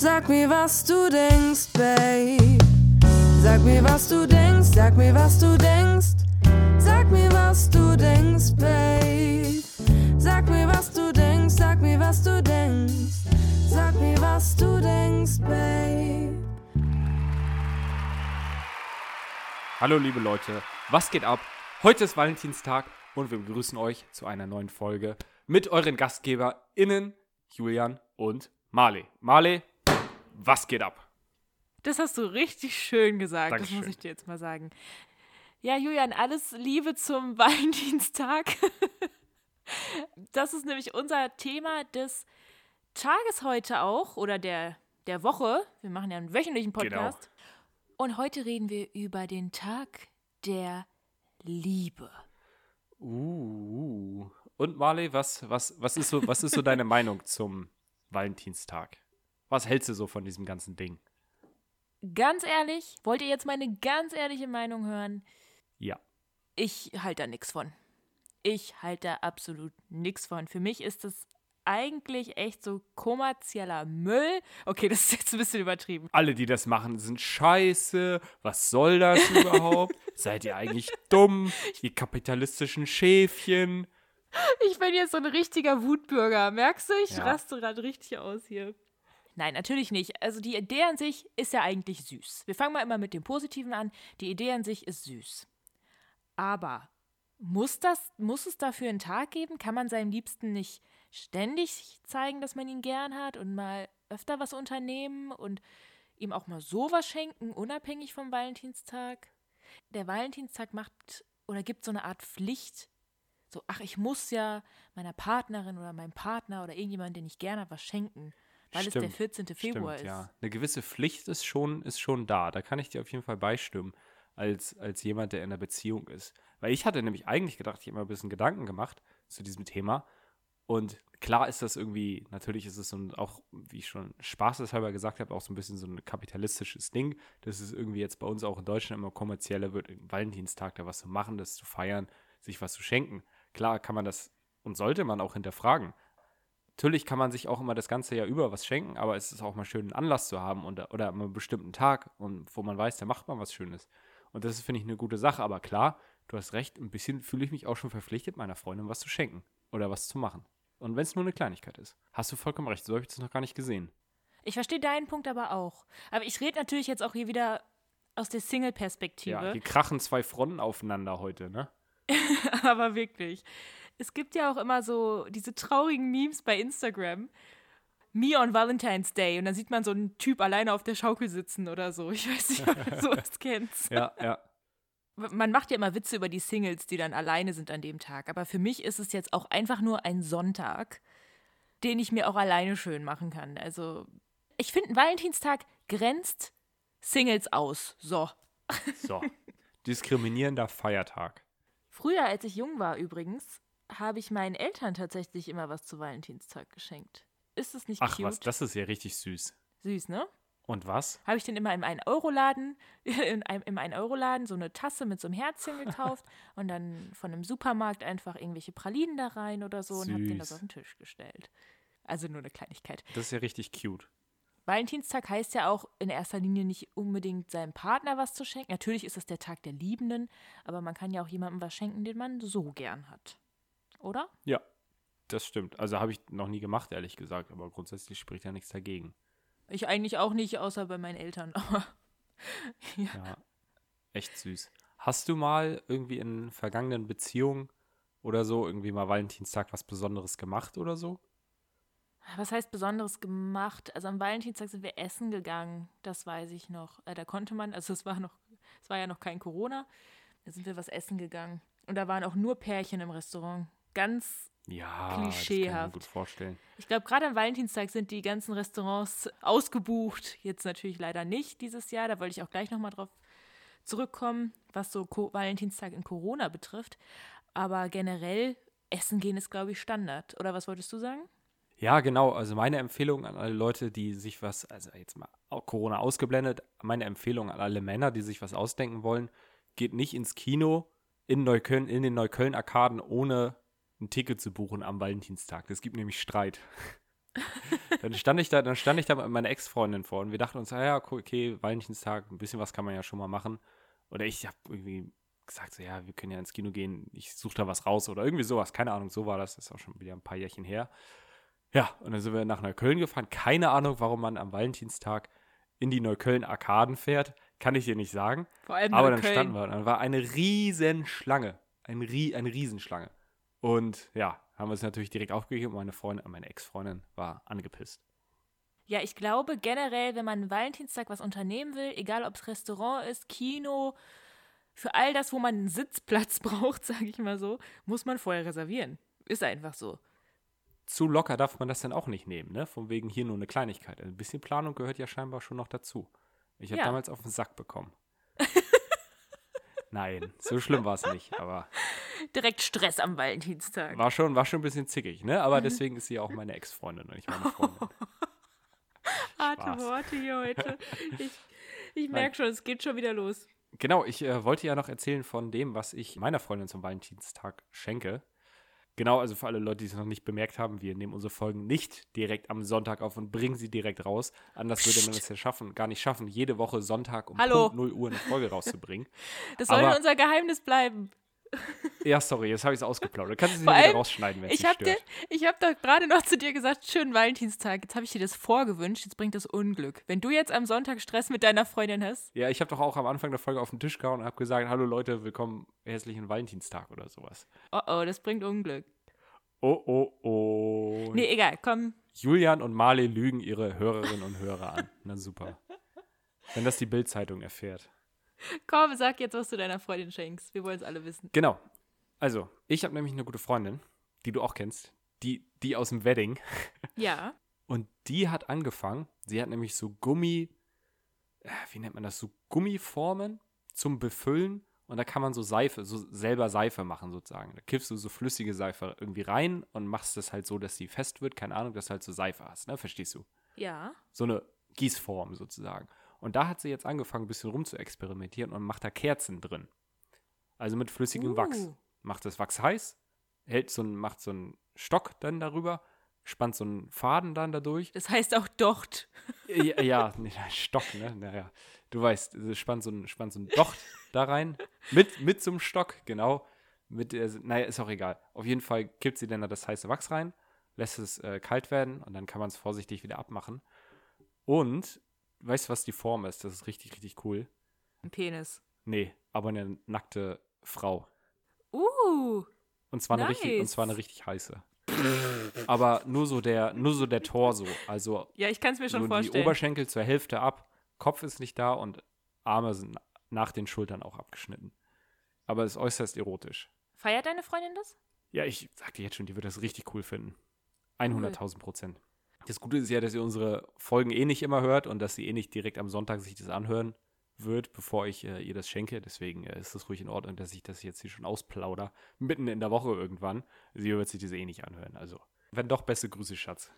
Sag mir, was du denkst, Babe. Sag mir, was du denkst, sag mir, was du denkst. Sag mir, was du denkst, Babe. Sag mir, was du denkst, sag mir, was du denkst. Sag mir, was du denkst, Babe. Hallo liebe Leute, was geht ab? Heute ist Valentinstag und wir begrüßen euch zu einer neuen Folge mit euren GastgeberInnen Julian und Marley. Marley, was geht ab? Das hast du richtig schön gesagt, Dankeschön. das muss ich dir jetzt mal sagen. Ja, Julian, alles Liebe zum Valentinstag. Das ist nämlich unser Thema des Tages heute auch oder der, der Woche. Wir machen ja einen wöchentlichen Podcast. Und heute reden wir über den Tag der Liebe. Uh. Und Marley, was, was, was, ist so, was ist so deine Meinung zum Valentinstag? Was hältst du so von diesem ganzen Ding? Ganz ehrlich, wollt ihr jetzt meine ganz ehrliche Meinung hören? Ja. Ich halte da nichts von. Ich halte da absolut nichts von. Für mich ist das eigentlich echt so kommerzieller Müll. Okay, das ist jetzt ein bisschen übertrieben. Alle, die das machen, sind scheiße. Was soll das überhaupt? Seid ihr eigentlich dumm? Ihr kapitalistischen Schäfchen. Ich bin jetzt so ein richtiger Wutbürger. Merkst du? Ich Ja. raste gerade richtig aus hier. Nein, natürlich nicht. Also die Idee an sich ist ja eigentlich süß. Wir fangen mal immer mit dem Positiven an. Die Idee an sich ist süß. Aber muss, das, muss es dafür einen Tag geben? Kann man seinem Liebsten nicht ständig zeigen, dass man ihn gern hat und mal öfter was unternehmen und ihm auch mal sowas schenken, unabhängig vom Valentinstag? Der Valentinstag macht oder gibt so eine Art Pflicht, so, ach, ich muss ja meiner Partnerin oder meinem Partner oder irgendjemand, den ich gerne habe, was schenken, weil es der Stimmt, 14. Februar Stimmt, ist. ja. Eine gewisse Pflicht ist schon, ist schon da. Da kann ich dir auf jeden Fall beistimmen, als, als jemand, der in einer Beziehung ist. Weil ich hatte nämlich eigentlich gedacht, ich habe mir ein bisschen Gedanken gemacht zu diesem Thema. Und klar ist das irgendwie, natürlich ist es so ein, auch, wie ich schon spaßeshalber gesagt habe, auch so ein bisschen so ein kapitalistisches Ding. Das ist irgendwie jetzt bei uns auch in Deutschland immer kommerzieller wird, im Valentinstag da was zu machen, das zu feiern, sich was zu schenken. Klar kann man das und sollte man auch hinterfragen. Natürlich kann man sich auch immer das ganze Jahr über was schenken, aber es ist auch mal schön, einen Anlass zu haben und, oder an einem bestimmten Tag, und wo man weiß, da macht man was Schönes. Und das finde ich, eine gute Sache. Aber klar, du hast recht, ein bisschen fühle ich mich auch schon verpflichtet, meiner Freundin was zu schenken oder was zu machen. Und wenn es nur eine Kleinigkeit ist. Hast du vollkommen recht, so habe ich das noch gar nicht gesehen. Ich verstehe deinen Punkt aber auch. Aber ich rede natürlich jetzt auch hier wieder aus der Single-Perspektive. Ja, hier krachen zwei Fronten aufeinander heute, ne? aber wirklich. Es gibt ja auch immer so diese traurigen Memes bei Instagram. Me on Valentine's Day. Und dann sieht man so einen Typ alleine auf der Schaukel sitzen oder so. Ich weiß nicht, ob du sowas kennst. Ja, ja. Man macht ja immer Witze über die Singles, die dann alleine sind an dem Tag. Aber für mich ist es jetzt auch einfach nur ein Sonntag, den ich mir auch alleine schön machen kann. Also, ich finde, ein Valentinstag grenzt Singles aus. So. So. Diskriminierender Feiertag. Früher, als ich jung war übrigens, habe ich meinen Eltern tatsächlich immer was zu Valentinstag geschenkt. Ist es nicht Ach cute? was, das ist ja richtig süß. Süß, ne? Und was? Habe ich den immer im 1-Euro-Laden, in einem, im 1-Euro-Laden so eine Tasse mit so einem Herzchen gekauft und dann von einem Supermarkt einfach irgendwelche Pralinen da rein oder so und habe den das Süß. auf den Tisch gestellt. Also nur eine Kleinigkeit. Das ist ja richtig cute. Valentinstag heißt ja auch in erster Linie nicht unbedingt seinem Partner was zu schenken. Natürlich ist es der Tag der Liebenden, aber man kann ja auch jemandem was schenken, den man so gern hat. Oder? Ja, das stimmt. Also habe ich noch nie gemacht, ehrlich gesagt, aber grundsätzlich spricht ja nichts dagegen. Ich eigentlich auch nicht, außer bei meinen Eltern. Aber Ja, echt süß. Hast du mal irgendwie in vergangenen Beziehungen oder so irgendwie mal Valentinstag was Besonderes gemacht oder so? was heißt Besonderes gemacht? Also am Valentinstag sind wir essen gegangen, das weiß ich noch. Äh, da konnte man, also es war noch, es war ja noch kein Corona, da sind wir was essen gegangen. Und da waren auch nur Pärchen im Restaurant. Ganz Ja, das kann ich mir Klischeehaft. gut vorstellen. Ich glaube, gerade am Valentinstag sind die ganzen Restaurants ausgebucht. Jetzt natürlich leider nicht dieses Jahr. Da wollte ich auch gleich nochmal drauf zurückkommen, was so Co Valentinstag in Corona betrifft. Aber generell, Essen gehen ist, glaube ich, Standard. Oder was wolltest du sagen? Ja, genau. Also meine Empfehlung an alle Leute, die sich was, also jetzt mal Corona ausgeblendet, meine Empfehlung an alle Männer, die sich was ausdenken wollen, geht nicht ins Kino in Neukölln, in den Neukölln-Arkaden, ohne ein Ticket zu buchen am Valentinstag. Das gibt nämlich Streit. dann stand ich da, dann stand ich da mit meiner Ex-Freundin vor und wir dachten uns, ah ja, okay, Valentinstag, ein bisschen was kann man ja schon mal machen. Oder ich habe irgendwie gesagt, so, ja, wir können ja ins Kino gehen, ich suche da was raus oder irgendwie sowas. Keine Ahnung, so war das. Das ist auch schon wieder ein paar Jährchen her. Ja, und dann sind wir nach Neukölln gefahren. Keine Ahnung, warum man am Valentinstag in die Neukölln-Arkaden fährt. Kann ich dir nicht sagen. Vor allem Aber dann Neukölln. standen wir. Dann war eine Riesenschlange. Ein eine Riesenschlange. Und ja, haben wir es natürlich direkt aufgegeben. Meine Freundin, meine Ex-Freundin war angepisst. Ja, ich glaube generell, wenn man Valentinstag was unternehmen will, egal ob es Restaurant ist, Kino, für all das, wo man einen Sitzplatz braucht, sage ich mal so, muss man vorher reservieren. Ist einfach so. Zu locker darf man das dann auch nicht nehmen, ne? Von wegen hier nur eine Kleinigkeit. Ein bisschen Planung gehört ja scheinbar schon noch dazu. Ich habe Ja. damals auf den Sack bekommen. Nein, so schlimm war es nicht, aber Direkt Stress am Valentinstag. war schon, war schon ein bisschen zickig, ne? Aber deswegen ist sie auch meine Ex-Freundin und nicht meine Freundin. Harte. Worte hier heute. Ich, ich merke schon, es geht schon wieder los. Genau, ich äh, wollte ja noch erzählen von dem, was ich meiner Freundin zum Valentinstag schenke. Genau, also für alle Leute, die es noch nicht bemerkt haben, wir nehmen unsere Folgen nicht direkt am Sonntag auf und bringen sie direkt raus. Anders würde man es ja schaffen, gar nicht schaffen, jede Woche Sonntag um Hallo. Punkt 0 Uhr eine Folge rauszubringen. Das sollte Aber- unser Geheimnis bleiben. Ja, sorry, jetzt habe ich es ausgeplaudert. Kannst du es wieder rausschneiden, wenn es Ich dich habe dir, stört. ich habe doch gerade noch zu dir gesagt, schönen Valentinstag. Jetzt habe ich dir das vorgewünscht, jetzt bringt das Unglück. Wenn du jetzt am Sonntag Stress mit deiner Freundin hast, Ja, ich habe doch auch am Anfang der Folge auf den Tisch gehauen und habe gesagt, hallo Leute, willkommen, herzlichen Valentinstag oder sowas. oh oh, das bringt Unglück. Oh, oh, oh. Nee, egal, komm. Julian und Marley lügen ihre Hörerinnen und Hörer an. Na super. Wenn das die Bild-Zeitung erfährt. Komm, sag jetzt, was du deiner Freundin schenkst. Wir wollen es alle wissen. Genau. Also, ich habe nämlich eine gute Freundin, die du auch kennst, die, die aus dem Wedding. Ja. Und die hat angefangen, sie hat nämlich so Gummi, äh, wie nennt man das, so Gummiformen zum Befüllen. Und da kann man so Seife, so selber Seife machen sozusagen. Da kippst du so flüssige Seife irgendwie rein und machst das halt so, dass sie fest wird. Keine Ahnung, dass du halt so Seife hast, ne? Verstehst du? Ja. so eine Gießform sozusagen. Und da hat sie jetzt angefangen, ein bisschen rum zu experimentieren und macht da Kerzen drin. Also mit flüssigem Uh. Wachs. Macht das Wachs heiß, hält so ein, macht so einen Stock dann darüber, spannt so einen Faden dann dadurch. Das heißt auch Docht. ja, ja, nee, Stock, ne? Naja, du weißt, spannt so ein, spannt so ein Docht da rein. Mit, mit so einem Stock, genau. Mit der, naja, ist auch egal. Auf jeden Fall kippt sie dann da das heiße Wachs rein, lässt es äh, kalt werden und dann kann man es vorsichtig wieder abmachen. Und, weißt du, was die Form ist? Das ist richtig, richtig cool. Ein Penis. Nee, aber eine nackte Frau. Uh. Und zwar eine richtig, und Nice. zwar eine richtig heiße. aber nur so der, nur so der Torso. Also Ja, ich kann es mir schon nur die vorstellen. Oberschenkel zur Hälfte ab, Kopf ist nicht da und Arme sind nach den Schultern auch abgeschnitten. Aber es ist äußerst erotisch. Feiert deine Freundin das? Ja, ich sag dir jetzt schon, die wird das richtig cool finden. 100.000 Prozent. Das Gute ist ja, dass ihr unsere Folgen eh nicht immer hört und dass sie eh nicht direkt am Sonntag sich das anhören wird, bevor ich äh, ihr das schenke. Deswegen äh, ist es ruhig in Ordnung, dass ich das jetzt hier schon ausplauder. Mitten in der Woche irgendwann. Sie wird sich das eh nicht anhören. Also, wenn doch, beste Grüße, Schatz.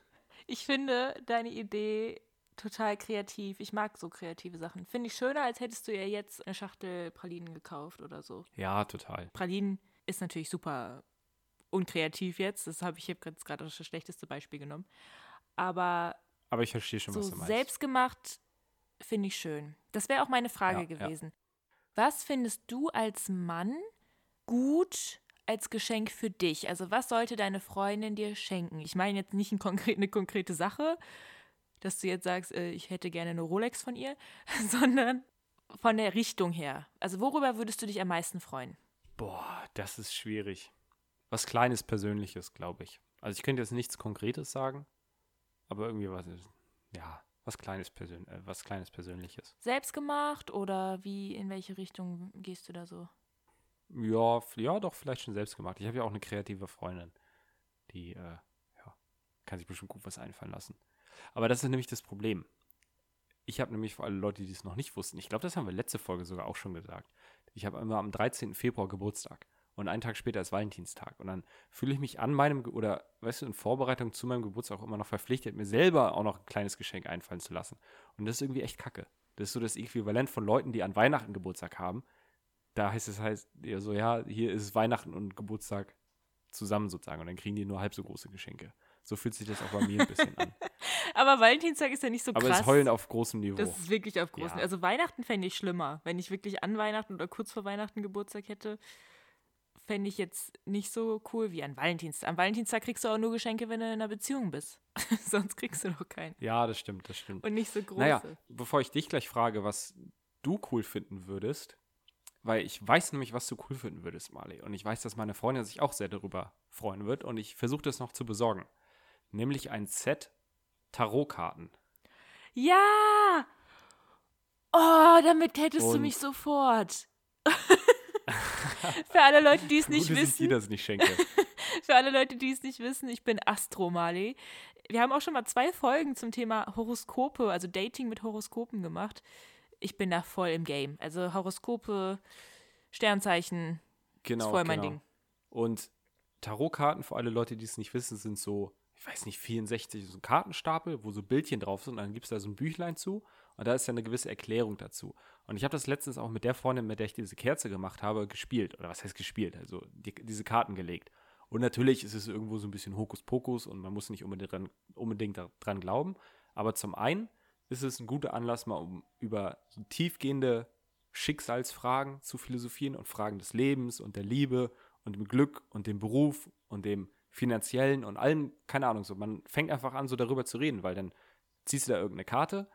Ich finde deine Idee total kreativ. Ich mag so kreative Sachen. Finde ich schöner, als hättest du ihr jetzt eine Schachtel Pralinen gekauft oder so. Ja, total. Pralinen ist natürlich super unkreativ jetzt. Das habe ich jetzt gerade das schlechteste Beispiel genommen. Aber Aber ich verstehe schon, so was du meinst. selbstgemacht finde ich schön. Das wäre auch meine Frage Ja, ja. gewesen. Was findest du als Mann gut als Geschenk für dich? Also was sollte deine Freundin dir schenken? Ich meine jetzt nicht ein konkret, eine konkrete Sache, dass du jetzt sagst, äh, ich hätte gerne eine Rolex von ihr, sondern von der Richtung her. Also worüber würdest du dich am meisten freuen? Boah, das ist schwierig. Was Kleines, Persönliches, glaube ich. Also ich könnte jetzt nichts Konkretes sagen, aber irgendwie was, ja, was Kleines, Persön äh, was Kleines Persönliches. Selbstgemacht oder wie, in welche Richtung gehst du da so? Ja, ja, doch, vielleicht schon selbst gemacht. Ich habe ja auch eine kreative Freundin, die, äh, ja, kann sich bestimmt gut was einfallen lassen. Aber das ist nämlich das Problem. Ich habe nämlich für alle Leute, die es noch nicht wussten, ich glaube, das haben wir letzte Folge sogar auch schon gesagt. Ich habe immer am 13. Februar Geburtstag und einen Tag später ist Valentinstag. Und dann fühle ich mich an meinem, oder weißt du, in Vorbereitung zu meinem Geburtstag auch immer noch verpflichtet, mir selber auch noch ein kleines Geschenk einfallen zu lassen. Und das ist irgendwie echt kacke. Das ist so das Äquivalent von Leuten, die an Weihnachten Geburtstag haben. Da heißt es heißt ja so, ja, hier ist Weihnachten und Geburtstag zusammen sozusagen. Und dann kriegen die nur halb so große Geschenke. So fühlt sich das auch bei mir ein bisschen an. Aber Valentinstag ist ja nicht so Aber krass. es heulen auf großem Niveau. Das ist wirklich auf großen. Ja. Also Weihnachten fände ich schlimmer. Wenn ich wirklich an Weihnachten oder kurz vor Weihnachten Geburtstag hätte, fände ich jetzt nicht so cool wie an Valentinstag. Am Valentinstag kriegst du auch nur Geschenke, wenn du in einer Beziehung bist. Sonst kriegst du doch keinen. ja, das stimmt, das stimmt. Und nicht so große. Naja, bevor ich dich gleich frage, was du cool finden würdest, weil ich weiß nämlich, was du cool finden würdest, Marley. Und ich weiß, dass meine Freundin sich auch sehr darüber freuen wird. Und ich versuche das noch zu besorgen. Nämlich ein Set Tarotkarten. Ja! Oh, damit hättest du Und- mich sofort. Für alle Leute, die es nicht Gut, dass ich wissen. dir das nicht schenke. Für alle Leute, die es nicht wissen, ich bin Astro Marley. Wir haben auch schon mal zwei Folgen zum Thema Horoskope, also Dating mit Horoskopen gemacht. Ich bin da voll im Game. Also Horoskope, Sternzeichen, Genau. ist voll mein genau. Ding. Und Tarotkarten, für alle Leute, die es nicht wissen, sind so, ich weiß nicht, 64, so ein Kartenstapel, wo so Bildchen drauf sind. Und dann gibt es da so ein Büchlein zu. Und da ist ja eine gewisse Erklärung dazu. Und ich habe das letztens auch mit der Freundin, mit der ich diese Kerze gemacht habe, gespielt. Oder was heißt gespielt? Also die, diese Karten gelegt. Und natürlich ist es irgendwo so ein bisschen Hokuspokus und man muss nicht unbedingt dran, unbedingt dran glauben. Aber zum einen ist es ein guter Anlass, mal um über so tiefgehende Schicksalsfragen zu philosophieren und Fragen des Lebens und der Liebe und dem Glück und dem Beruf und dem finanziellen und allem, keine Ahnung, so. Man fängt einfach an, so darüber zu reden, weil dann ziehst du da irgendeine Karte,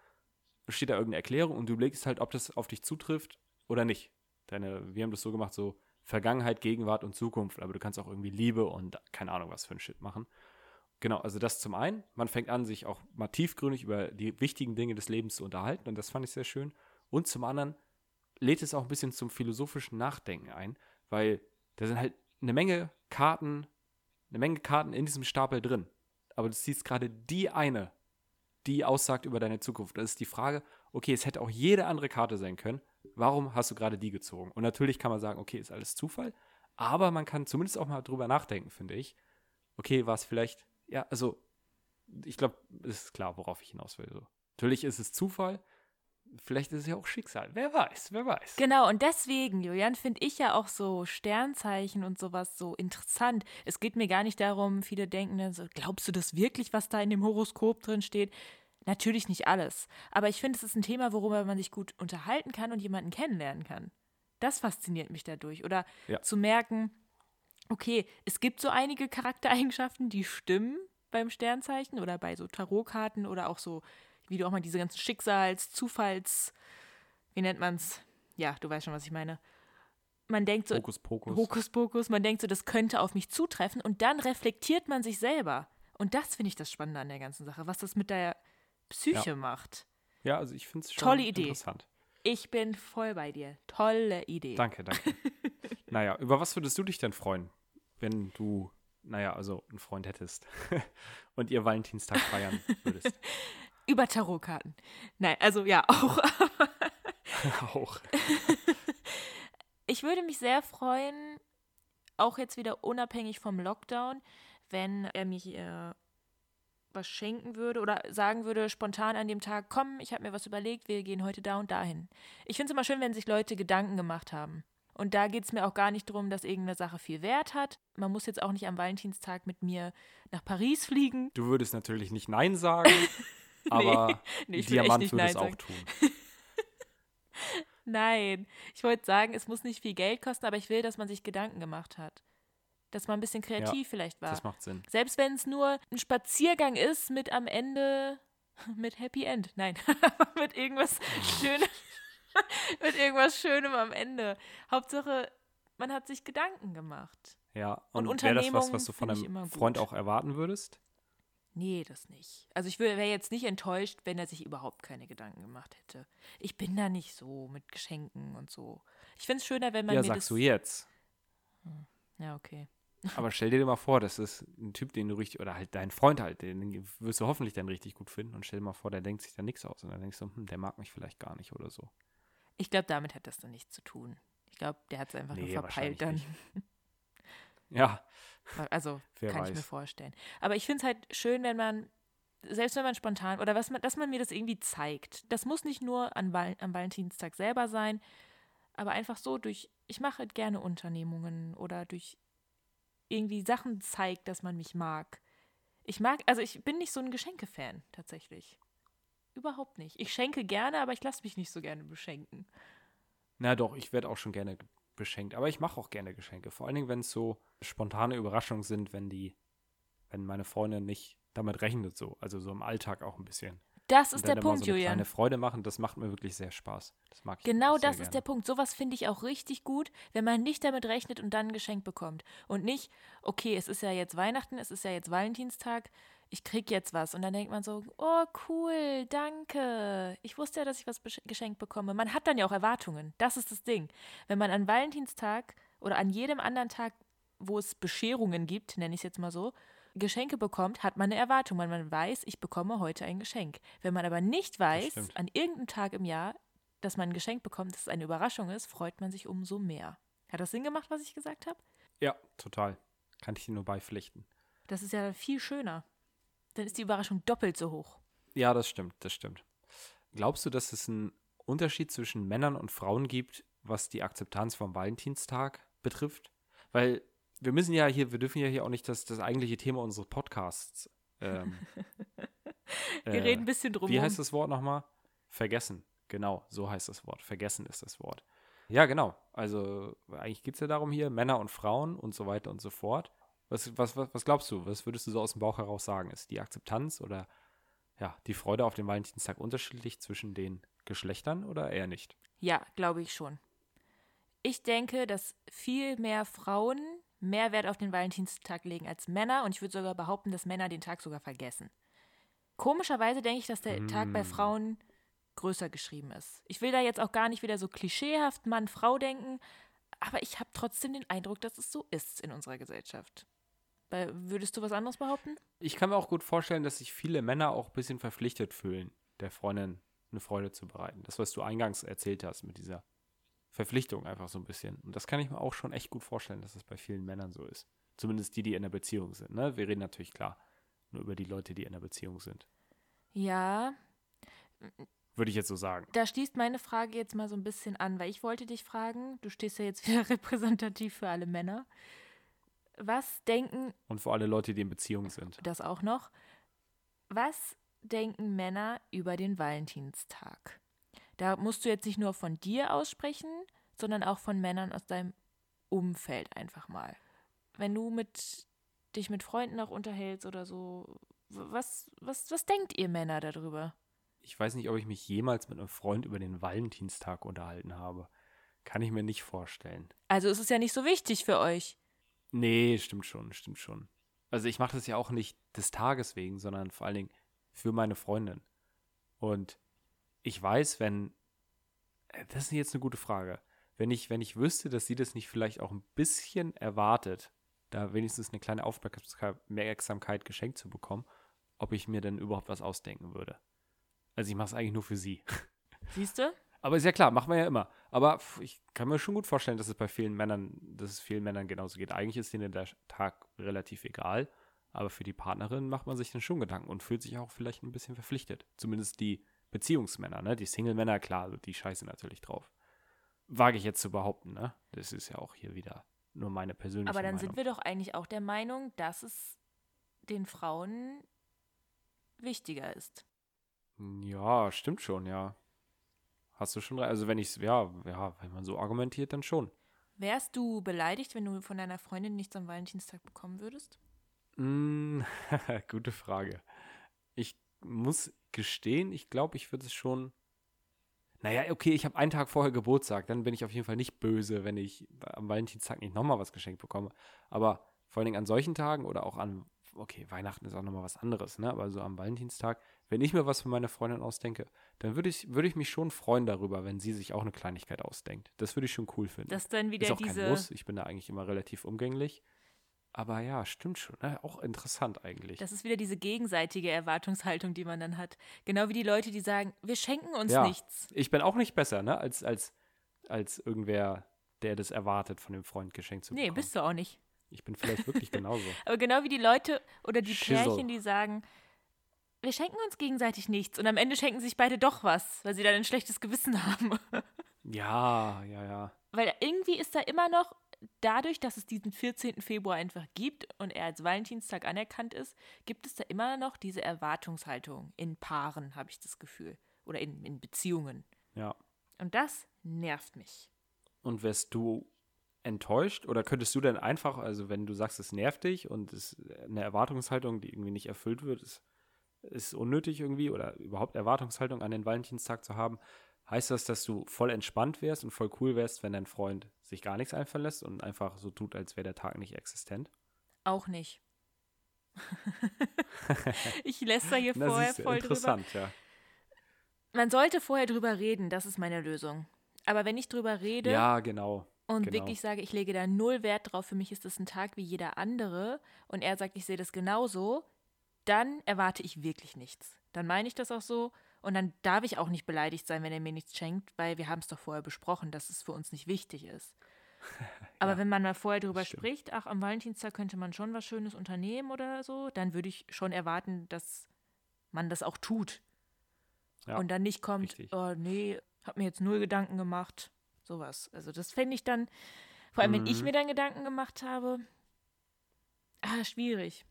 steht da irgendeine Erklärung und du überlegst halt, ob das auf dich zutrifft oder nicht. Deine, wir haben das so gemacht, so Vergangenheit, Gegenwart und Zukunft, aber du kannst auch irgendwie Liebe und keine Ahnung was für ein Shit machen. Genau, also das zum einen. Man fängt an, sich auch mal tiefgründig über die wichtigen Dinge des Lebens zu unterhalten und das fand ich sehr schön. Und zum anderen lädt es auch ein bisschen zum philosophischen Nachdenken ein, weil da sind halt eine Menge Karten, eine Menge Karten in diesem Stapel drin. Aber du ziehst gerade die eine, die aussagt über deine Zukunft. Das ist die Frage, okay, es hätte auch jede andere Karte sein können. Warum hast du gerade die gezogen? Und natürlich kann man sagen, okay, ist alles Zufall. Aber man kann zumindest auch mal drüber nachdenken, finde ich. Okay, war es vielleicht, ja, also, ich glaube, es ist klar, worauf ich hinaus will. So. Natürlich ist es Zufall. Vielleicht ist es ja auch Schicksal. Wer weiß, wer weiß. Genau, und deswegen, Julian, finde ich ja auch so Sternzeichen und sowas so interessant. Es geht mir gar nicht darum, viele denken dann so, glaubst du das wirklich, was da in dem Horoskop drin steht? Natürlich nicht alles. Aber ich finde, es ist ein Thema, worüber man sich gut unterhalten kann und jemanden kennenlernen kann. Das fasziniert mich dadurch. Oder Ja. zu merken, okay, es gibt so einige Charaktereigenschaften, die stimmen beim Sternzeichen oder bei so Tarotkarten oder auch so, wie du auch mal diese ganzen Schicksals-, Zufalls-, wie nennt man's? Ja, du weißt schon, was ich meine. Man denkt so, Hokus Pokus. Hokuspokus, man denkt so, das könnte auf mich zutreffen und dann reflektiert man sich selber. Und das finde ich das Spannende an der ganzen Sache, was das mit der Psyche macht. Ja, also ich finde es schon Tolle Idee. interessant. Ich bin voll bei dir. Tolle Idee. Danke, danke. naja, über was würdest du dich denn freuen, wenn du, naja, also einen Freund hättest und ihr Valentinstag feiern würdest? Über Tarotkarten. Nein, also ja, auch. auch. Ich würde mich sehr freuen, auch jetzt wieder unabhängig vom Lockdown, wenn er mir hier was schenken würde oder sagen würde spontan an dem Tag, komm, ich habe mir was überlegt, wir gehen heute da und dahin. Ich finde es immer schön, wenn sich Leute Gedanken gemacht haben. Und da geht es mir auch gar nicht darum, dass irgendeine Sache viel Wert hat. Man muss jetzt auch nicht am Valentinstag mit mir nach Paris fliegen. Du würdest natürlich nicht Nein sagen, aber Nee, echt Diamant würde Nein es auch tun. Nein, ich wollte sagen, es muss nicht viel Geld kosten, aber ich will, dass man sich Gedanken gemacht hat. Dass man ein bisschen kreativ vielleicht war. Das macht Sinn. Selbst wenn es nur ein Spaziergang ist mit am Ende mit Happy End. Nein, mit irgendwas Schönem. mit irgendwas Schönem am Ende. Hauptsache, man hat sich Gedanken gemacht. Ja, Und und, wäre das was, was du von einem. Freund auch erwarten würdest? Nee, das nicht. Also ich wäre jetzt nicht enttäuscht, wenn er sich überhaupt keine Gedanken gemacht hätte. Ich bin da nicht so mit Geschenken und so. Ich finde es schöner, wenn man ja, mir sagst das. du jetzt. Ja, okay. Aber stell dir mal vor, das ist ein Typ, den du richtig, oder halt dein Freund halt, den wirst du hoffentlich dann richtig gut finden. Und stell dir mal vor, der denkt sich da nichts aus. Und dann denkst du, hm, der mag mich vielleicht gar nicht oder so. Ich glaube, damit hat das dann nichts zu tun. Ich glaube, der hat es einfach Nee, nur verpeilt dann. Ja, Also, Wer kann ich mir weiß. vorstellen. Aber ich finde es halt schön, wenn man, selbst wenn man spontan, oder was man, dass man mir das irgendwie zeigt. Das muss nicht nur an Val am Valentinstag selber sein, aber einfach so durch, ich mache halt gerne Unternehmungen oder durch irgendwie Sachen zeigt, dass man mich mag. Ich mag, also ich bin nicht so ein Geschenke-Fan, tatsächlich. Überhaupt nicht. Ich schenke gerne, aber ich lasse mich nicht so gerne beschenken. Na doch, ich werde auch schon gerne beschenkt. Aber ich mache auch gerne Geschenke. Vor allen Dingen, wenn es so spontane Überraschungen sind, wenn die, wenn meine Freundin nicht damit rechnet so. Also so im Alltag auch ein bisschen. Das ist der Punkt, so eine Julian. kleine Freude machen, das macht mir wirklich sehr Spaß. Das mag ich Genau das gerne. ist der Punkt. Sowas finde ich auch richtig gut, wenn man nicht damit rechnet und dann ein Geschenk bekommt. Und nicht, okay, es ist ja jetzt Weihnachten, es ist ja jetzt Valentinstag, ich krieg jetzt was. Und dann denkt man so, oh cool, danke. Ich wusste ja, dass ich was geschenkt bekomme. Man hat dann ja auch Erwartungen. Das ist das Ding. Wenn man an Valentinstag oder an jedem anderen Tag, wo es Bescherungen gibt, nenne ich es jetzt mal so, Geschenke bekommt, hat man eine Erwartung, weil man weiß, ich bekomme heute ein Geschenk. Wenn man aber nicht weiß, an irgendeinem Tag im Jahr, dass man ein Geschenk bekommt, dass es eine Überraschung ist, freut man sich umso mehr. Hat das Sinn gemacht, was ich gesagt habe? Ja, total. Kann ich dir nur beipflichten. Das ist ja viel schöner. Dann ist die Überraschung doppelt so hoch. Ja, das stimmt, das stimmt. Glaubst du, dass es einen Unterschied zwischen Männern und Frauen gibt, was die Akzeptanz vom Valentinstag betrifft? Weil wir müssen ja hier, wir dürfen ja hier auch nicht das, das eigentliche Thema unseres Podcasts. Ähm, Wir äh, reden ein bisschen drum Wie heißt das Wort nochmal? Vergessen. Genau, so heißt das Wort. Vergessen ist das Wort. Ja, genau. Also eigentlich geht es ja darum hier, Männer und Frauen und so weiter und so fort. Was, was, was, was glaubst du? Was würdest du so aus dem Bauch heraus sagen? Ist die Akzeptanz oder ja, die Freude auf den Valentinstag unterschiedlich zwischen den Geschlechtern oder eher nicht? Ja, glaube ich schon. Ich denke, dass viel mehr Frauen mehr Wert auf den Valentinstag legen als Männer und ich würde sogar behaupten, dass Männer den Tag sogar vergessen. Komischerweise denke ich, dass der Tag bei Mm. Frauen größer geschrieben ist. Ich will da jetzt auch gar nicht wieder so klischeehaft Mann-Frau denken, aber ich habe trotzdem den Eindruck, dass es so ist in unserer Gesellschaft. Weil, würdest du was anderes behaupten? Ich kann mir auch gut vorstellen, dass sich viele Männer auch ein bisschen verpflichtet fühlen, der Freundin eine Freude zu bereiten. Das, was du eingangs erzählt hast mit dieser Verpflichtung einfach so ein bisschen. Und das kann ich mir auch schon echt gut vorstellen, dass das bei vielen Männern so ist. Zumindest die, die in einer Beziehung sind. Ne? Wir reden natürlich klar nur über die Leute, die in einer Beziehung sind. Ja, Würde ich jetzt so sagen. da schließt meine Frage jetzt mal so ein bisschen an, weil ich wollte dich fragen, du stehst ja jetzt wieder repräsentativ für alle Männer. Was denken, Und für alle Leute, die in Beziehung sind. das auch noch, was denken Männer über den Valentinstag? Da musst du jetzt nicht nur von dir aussprechen, sondern auch von Männern aus deinem Umfeld einfach mal. Wenn du mit dich mit Freunden auch unterhältst oder so, was, was, was denkt ihr Männer darüber? Ich weiß nicht, ob ich mich jemals mit einem Freund über den Valentinstag unterhalten habe. Kann ich mir nicht vorstellen. Also es ist ja nicht so wichtig für euch. Nee, stimmt schon, stimmt schon. Also ich mache das ja auch nicht des Tages wegen, sondern vor allen Dingen für meine Freundin. Und ich weiß, wenn, äh, das ist jetzt eine gute Frage, wenn ich, wenn ich wüsste, dass sie das nicht vielleicht auch ein bisschen erwartet, da wenigstens eine kleine Aufmerksamkeit geschenkt zu bekommen, ob ich mir denn überhaupt was ausdenken würde. Also ich mache es eigentlich nur für sie. Siehst du? Aber ist ja klar, machen wir ja immer. Aber ich kann mir schon gut vorstellen, dass es bei vielen Männern, dass es vielen Männern genauso geht. Eigentlich ist denen der Tag relativ egal, aber für die Partnerin macht man sich dann schon Gedanken und fühlt sich auch vielleicht ein bisschen verpflichtet. Zumindest die Beziehungsmänner, ne? Die Single-Männer, klar, die scheiße natürlich drauf. Wage ich jetzt zu behaupten, ne? Das ist ja auch hier wieder nur meine persönliche Aber dann Meinung. sind wir doch eigentlich auch der Meinung, dass es den Frauen wichtiger ist. Ja, stimmt schon, ja. Hast du schon recht. Also wenn ich ja, ja, wenn man so argumentiert, dann schon. Wärst du beleidigt, wenn du von deiner Freundin nichts am Valentinstag bekommen würdest? Mm, gute Frage. Ich muss gestehen, ich glaube, ich würde es schon. Naja, okay, ich habe einen Tag vorher Geburtstag, dann bin ich auf jeden Fall nicht böse, wenn ich am Valentinstag nicht nochmal was geschenkt bekomme. Aber vor allen Dingen an solchen Tagen oder auch an, okay, Weihnachten ist auch nochmal was anderes, ne? Aber so am Valentinstag, wenn ich mir was für meine Freundin ausdenke, dann würde ich, würde ich mich schon freuen darüber, wenn sie sich auch eine Kleinigkeit ausdenkt. Das würde ich schon cool finden. Das ist dann wieder Ist auch diese. kein Muss. Ich bin da eigentlich immer relativ umgänglich. Aber ja, stimmt schon. Ne? Auch interessant eigentlich. Das ist wieder diese gegenseitige Erwartungshaltung, die man dann hat. Genau wie die Leute, die sagen, wir schenken uns ja. nichts. Ich bin auch nicht besser, ne? Als, als, als irgendwer, der das erwartet, von dem Freund geschenkt zu Nee, bekommen. bist du auch nicht. Ich bin vielleicht wirklich genauso. Aber genau wie die Leute oder die Schissel. Pärchen, die sagen, wir schenken uns gegenseitig nichts. Und am Ende schenken sich beide doch was, weil sie dann ein schlechtes Gewissen haben. Ja, ja, ja. Weil irgendwie ist da immer noch dadurch, dass es diesen 14. Februar einfach gibt und er als Valentinstag anerkannt ist, gibt es da immer noch diese Erwartungshaltung in Paaren, habe ich das Gefühl. Oder in, in Beziehungen. Ja. Und das nervt mich. Und wärst du enttäuscht oder könntest du denn einfach, also wenn du sagst, es nervt dich und es eine Erwartungshaltung, die irgendwie nicht erfüllt wird, ist, ist unnötig irgendwie oder überhaupt Erwartungshaltung an den Valentinstag zu haben, heißt das, dass du voll entspannt wärst und voll cool wärst, wenn dein Freund sich gar nichts einfallen lässt und einfach so tut, als wäre der Tag nicht existent? Auch nicht. ich lässt da hier Na, vorher siehst du, voll drüber. interessant, ja. Man sollte vorher drüber reden, das ist meine Lösung. Aber wenn ich drüber rede Ja, genau. und genau. wirklich sage, ich lege da null Wert drauf, für mich ist das ein Tag wie jeder andere und er sagt, ich sehe das genauso, dann erwarte ich wirklich nichts. Dann meine ich das auch so und dann darf ich auch nicht beleidigt sein, wenn er mir nichts schenkt, weil wir haben es doch vorher besprochen, dass es für uns nicht wichtig ist. Aber Ja, wenn man mal vorher drüber stimmt. spricht, ach, am Valentinstag könnte man schon was Schönes unternehmen oder so, dann würde ich schon erwarten, dass man das auch tut. Ja, und dann nicht kommt, richtig. oh nee, hab mir jetzt null Gedanken gemacht. Sowas. Also das fände ich dann, vor allem wenn ich Mhm. mir dann Gedanken gemacht habe, ah, schwierig.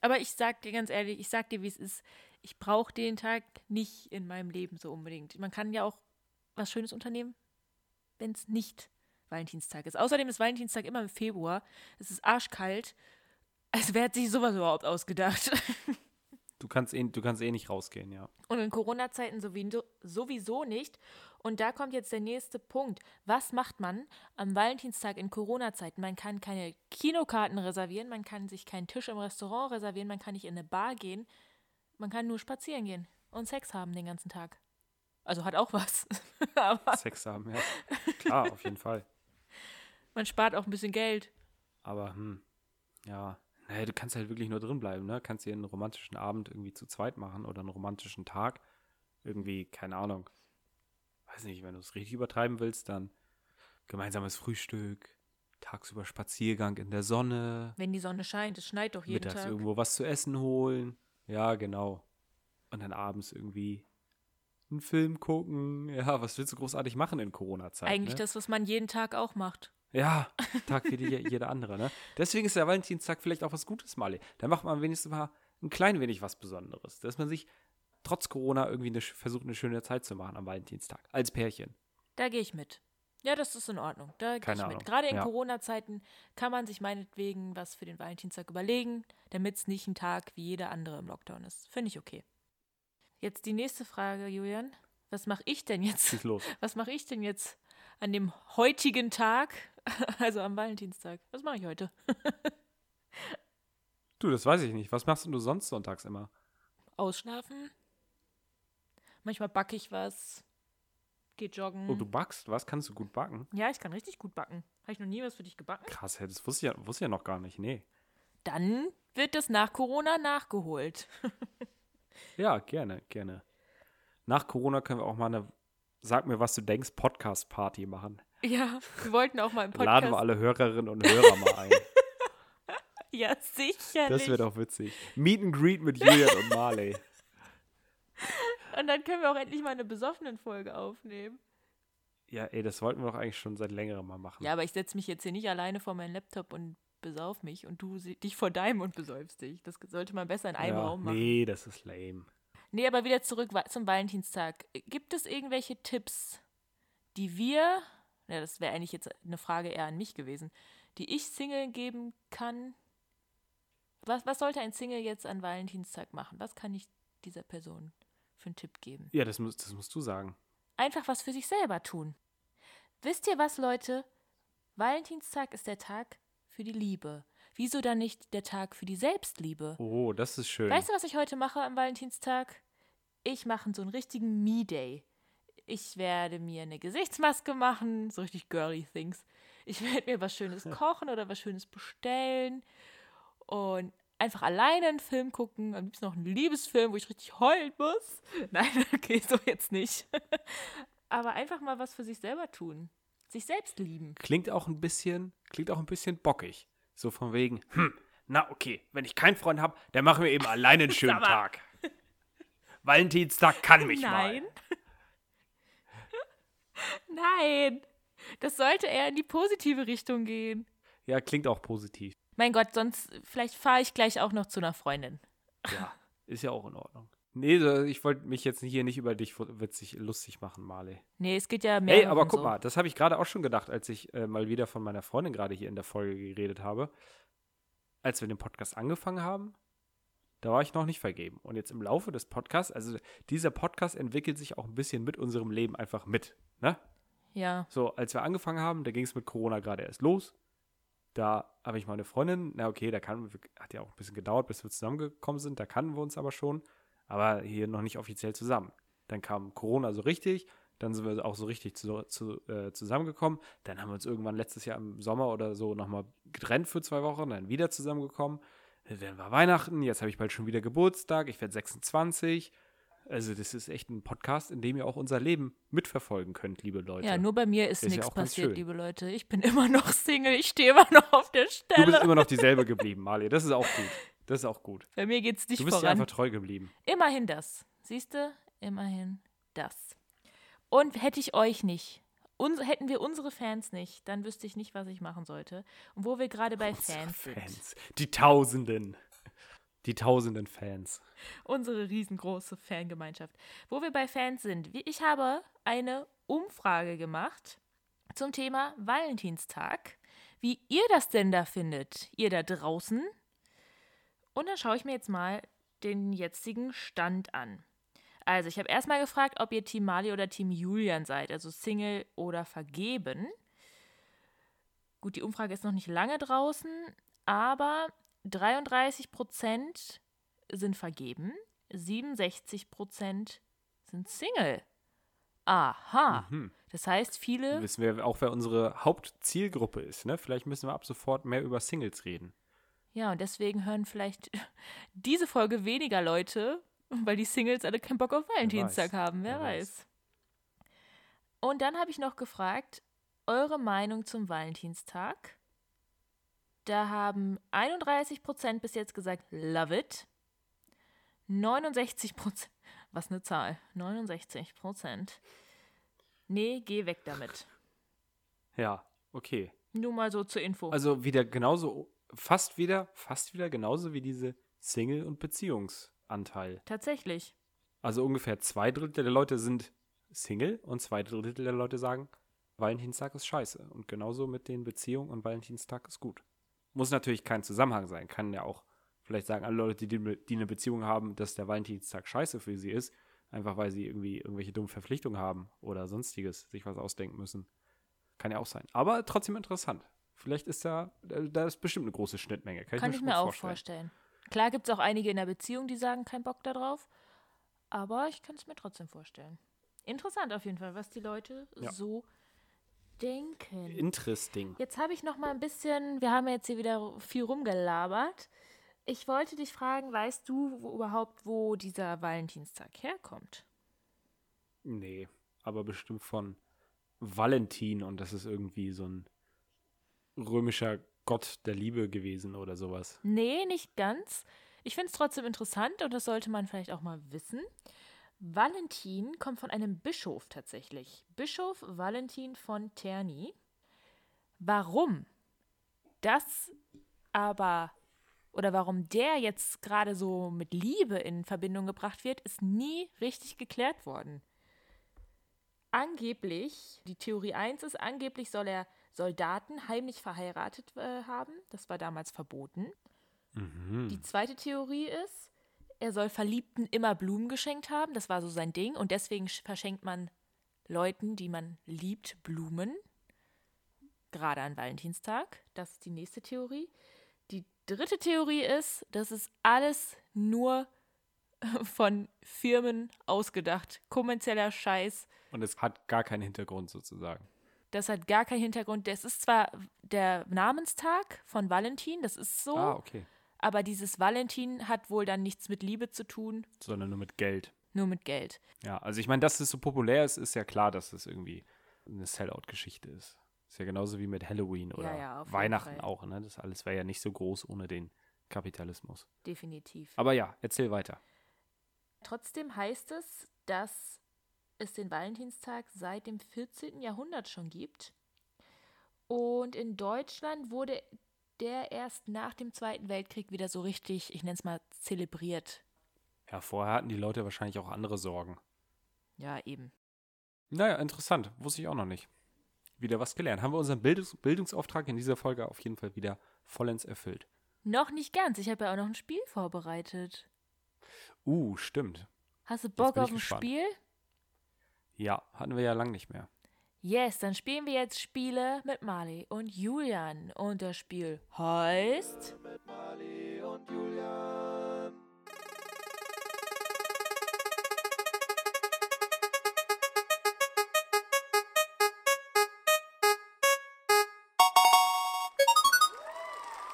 Aber ich sag dir ganz ehrlich, ich sag dir, wie es ist. Ich brauche den Tag nicht in meinem Leben so unbedingt. Man kann ja auch was Schönes unternehmen, wenn es nicht Valentinstag ist. Außerdem ist Valentinstag immer im Februar. Es ist arschkalt. Also wer hat sich sowas überhaupt ausgedacht? Du kannst eh, du kannst eh nicht rausgehen, ja. Und in Corona-Zeiten sowieso, sowieso nicht. Und da kommt jetzt der nächste Punkt. Was macht man am Valentinstag in Corona-Zeiten? Man kann keine Kinokarten reservieren, man kann sich keinen Tisch im Restaurant reservieren, man kann nicht in eine Bar gehen, man kann nur spazieren gehen und Sex haben den ganzen Tag. Also hat auch was. Sex haben, ja. Klar, auf jeden Fall. man spart auch ein bisschen Geld. Aber, hm, ja. Naja, du kannst halt wirklich nur drin bleiben, ne? Kannst dir einen romantischen Abend irgendwie zu zweit machen oder einen romantischen Tag. Irgendwie, keine Ahnung. Weiß nicht, wenn du es richtig übertreiben willst, dann gemeinsames Frühstück, tagsüber Spaziergang in der Sonne, Wenn die Sonne scheint, es schneit doch jeden mittags Tag. irgendwo was zu essen holen. Ja, genau. Und dann abends irgendwie einen Film gucken. Ja, was willst du großartig machen in Corona-Zeiten? Eigentlich ne? das, was man jeden Tag auch macht. Ja, Tag wie die, jeder andere, ne? Deswegen ist der Valentinstag vielleicht auch was Gutes, Mali. Da macht man wenigstens mal ein klein wenig was Besonderes. Dass man sich trotz Corona irgendwie eine, versucht, eine schöne Zeit zu machen am Valentinstag. Als Pärchen. Da gehe ich mit. Ja, das ist in Ordnung. Da gehe ich Ahnung. mit. Gerade in Ja. Corona-Zeiten kann man sich meinetwegen was für den Valentinstag überlegen, damit es nicht ein Tag wie jeder andere im Lockdown ist. Finde ich okay. Jetzt die nächste Frage, Julian. Was mache ich denn jetzt? Schieß los. Was mache ich denn jetzt an dem heutigen Tag, also am Valentinstag? Was mache ich heute? Du, das weiß ich nicht. Was machst du sonst sonntags immer? Ausschlafen. Manchmal backe ich was. Geh joggen. Oh, du backst? Was? Kannst du gut backen? ja, ich kann richtig gut backen. Habe ich noch nie was für dich gebacken? Krass, hey, das wusste ich, ja, wusste ich ja noch gar nicht. Nee. Dann wird das nach Corona nachgeholt. Ja, gerne, gerne. Nach Corona können wir auch mal eine Sag mir, was du denkst, Podcast-Party machen. Ja, wir wollten auch mal im Podcast. Laden wir alle Hörerinnen und Hörer mal ein. Ja, sicherlich. Das wäre doch witzig. Meet and Greet mit Julian und Marley. Und dann können wir auch endlich mal eine besoffenen Folge aufnehmen. Ja, ey, das wollten wir doch eigentlich schon seit längerem mal machen. Ja, aber ich setze mich jetzt hier nicht alleine vor meinen Laptop und besauf mich und du dich vor deinem und besäufst dich. Das sollte man besser in einem Ja, Raum machen. Nee, das ist lame. Nee, aber wieder zurück zum Valentinstag. Gibt es irgendwelche Tipps, die wir, ja, das wäre eigentlich jetzt eine Frage eher an mich gewesen, die ich Single geben kann? Was, was sollte ein Single jetzt an Valentinstag machen? Was kann ich dieser Person für einen Tipp geben? Ja, das, muss, das musst du sagen. Einfach was für sich selber tun. Wisst ihr was, Leute? Valentinstag ist der Tag für die Liebe. Wieso dann nicht der Tag für die Selbstliebe? Oh, das ist schön. Weißt du, was ich heute mache am Valentinstag? Ich mache so einen richtigen Me-Day. Ich werde mir eine Gesichtsmaske machen, so richtig girly things. Ich werde mir was Schönes kochen oder was Schönes bestellen und einfach alleine einen Film gucken. Am liebsten noch einen Liebesfilm, wo ich richtig heulen muss. Nein, okay, so jetzt nicht. Aber einfach mal was für sich selber tun. Sich selbst lieben. Klingt auch ein bisschen, klingt auch ein bisschen bockig. So von wegen, hm, na okay, wenn ich keinen Freund habe, dann machen wir eben alleine einen schönen. Tag. Valentinstag kann mich Nein. mal. Nein. Das sollte eher in die positive Richtung gehen. Ja, klingt auch positiv. Mein Gott, sonst vielleicht fahre ich gleich auch noch zu einer Freundin. Ja, ist ja auch in Ordnung. Nee, ich wollte mich jetzt hier nicht über dich witzig, lustig machen, Marley. Nee, es geht ja mehr. Hey, aber guck so. mal, das habe ich gerade auch schon gedacht, als ich äh, mal wieder von meiner Freundin gerade hier in der Folge geredet habe. Als wir den Podcast angefangen haben, da war ich noch nicht vergeben. Und jetzt im Laufe des Podcasts, also dieser Podcast entwickelt sich auch ein bisschen mit unserem Leben einfach mit, ne? Ja. So, als wir angefangen haben, da ging es mit Corona gerade erst los. Da habe ich meine Freundin, na okay, da kann, hat ja auch ein bisschen gedauert, bis wir zusammengekommen sind, da kannten wir uns aber schon aber hier noch nicht offiziell zusammen. Dann kam Corona so richtig, dann sind wir auch so richtig zu, zu, äh, zusammengekommen. Dann haben wir uns irgendwann letztes Jahr im Sommer oder so nochmal getrennt für zwei Wochen, dann wieder zusammengekommen. Dann war Weihnachten, jetzt habe ich bald schon wieder Geburtstag, ich werde 26. Also das ist echt ein Podcast, in dem ihr auch unser Leben mitverfolgen könnt, liebe Leute. Ja, nur bei mir ist, ist nichts ja passiert, liebe Leute. Ich bin immer noch Single, ich stehe immer noch auf der Stelle. Du bist immer noch dieselbe geblieben, Marley. Das ist auch gut. Das ist auch gut. Bei mir geht es nicht voran. Du bist voran. einfach treu geblieben. Immerhin das. Siehst du? Immerhin das. Und hätte ich euch nicht, uns, hätten wir unsere Fans nicht, dann wüsste ich nicht, was ich machen sollte. Und wo wir gerade bei Fans, Fans sind. Die Tausenden. Die tausenden Fans. Unsere riesengroße Fangemeinschaft. Wo wir bei Fans sind. Ich habe eine Umfrage gemacht zum Thema Valentinstag. Wie ihr das denn da findet, ihr da draußen, und dann schaue ich mir jetzt mal den jetzigen Stand an. Also, ich habe erstmal gefragt, ob ihr Team Mali oder Team Julian seid, also Single oder vergeben. Gut, die Umfrage ist noch nicht lange draußen, aber 33% sind vergeben, 67% sind Single. Aha. Mhm. Das heißt, viele. Wissen wir auch, wer unsere Hauptzielgruppe ist, ne? Vielleicht müssen wir ab sofort mehr über Singles reden. Ja, und deswegen hören vielleicht diese Folge weniger Leute, weil die Singles alle keinen Bock auf Valentinstag haben, wer, wer weiß. weiß. Und dann habe ich noch gefragt, eure Meinung zum Valentinstag. Da haben 31% bis jetzt gesagt, love it. 69%, was eine Zahl, 69%. Nee, geh weg damit. Ja, okay. Nur mal so zur Info. Also wieder genauso fast wieder, fast wieder genauso wie diese Single- und Beziehungsanteil. Tatsächlich. Also ungefähr zwei Drittel der Leute sind Single und zwei Drittel der Leute sagen, Valentinstag ist scheiße. Und genauso mit den Beziehungen und Valentinstag ist gut. Muss natürlich kein Zusammenhang sein. Kann ja auch vielleicht sagen alle Leute, die, die eine Beziehung haben, dass der Valentinstag scheiße für sie ist. Einfach weil sie irgendwie irgendwelche dummen Verpflichtungen haben oder sonstiges, sich was ausdenken müssen. Kann ja auch sein. Aber trotzdem interessant. Vielleicht ist da, da ist bestimmt eine große Schnittmenge. Kann, Kann ich mir, ich mir auch vorstellen. vorstellen. Klar gibt es auch einige in der Beziehung, die sagen, kein Bock darauf. Aber ich kann es mir trotzdem vorstellen. Interessant auf jeden Fall, was die Leute ja. so denken. Interesting. Jetzt habe ich noch mal ein bisschen, wir haben jetzt hier wieder viel rumgelabert. Ich wollte dich fragen, weißt du wo überhaupt, wo dieser Valentinstag herkommt? Nee, aber bestimmt von Valentin und das ist irgendwie so ein römischer Gott der Liebe gewesen oder sowas. Nee, nicht ganz. Ich finde es trotzdem interessant und das sollte man vielleicht auch mal wissen. Valentin kommt von einem Bischof tatsächlich. Bischof Valentin von Terni. Warum das aber oder warum der jetzt gerade so mit Liebe in Verbindung gebracht wird, ist nie richtig geklärt worden. Angeblich, die Theorie 1 ist, angeblich soll er Soldaten heimlich verheiratet äh, haben. Das war damals verboten. Mhm. Die zweite Theorie ist, er soll Verliebten immer Blumen geschenkt haben. Das war so sein Ding. Und deswegen verschenkt man Leuten, die man liebt, Blumen. Gerade an Valentinstag. Das ist die nächste Theorie. Die dritte Theorie ist, das ist alles nur von Firmen ausgedacht. Kommerzieller Scheiß. Und es hat gar keinen Hintergrund sozusagen. Das hat gar keinen Hintergrund. Das ist zwar der Namenstag von Valentin, das ist so. Ah, okay. Aber dieses Valentin hat wohl dann nichts mit Liebe zu tun. Sondern nur mit Geld. Nur mit Geld. Ja, also ich meine, dass es so populär ist, ist ja klar, dass es irgendwie eine Sellout-Geschichte ist. Ist ja genauso wie mit Halloween oder ja, ja, Weihnachten auch, ne? Das alles wäre ja nicht so groß ohne den Kapitalismus. Definitiv. Aber ja, erzähl weiter. Trotzdem heißt es, dass es den Valentinstag seit dem 14. Jahrhundert schon gibt. Und in Deutschland wurde der erst nach dem Zweiten Weltkrieg wieder so richtig, ich nenne es mal, zelebriert. Ja, vorher hatten die Leute wahrscheinlich auch andere Sorgen. Ja, eben. Naja, interessant. Wusste ich auch noch nicht. Wieder was gelernt. Haben wir unseren Bildungs Bildungsauftrag in dieser Folge auf jeden Fall wieder vollends erfüllt. Noch nicht ganz. Ich habe ja auch noch ein Spiel vorbereitet. Uh, stimmt. Hast du Bock auf ein gespannt. Spiel? Ja, hatten wir ja lang nicht mehr. Yes, dann spielen wir jetzt Spiele mit Marley und Julian. Und das Spiel heißt.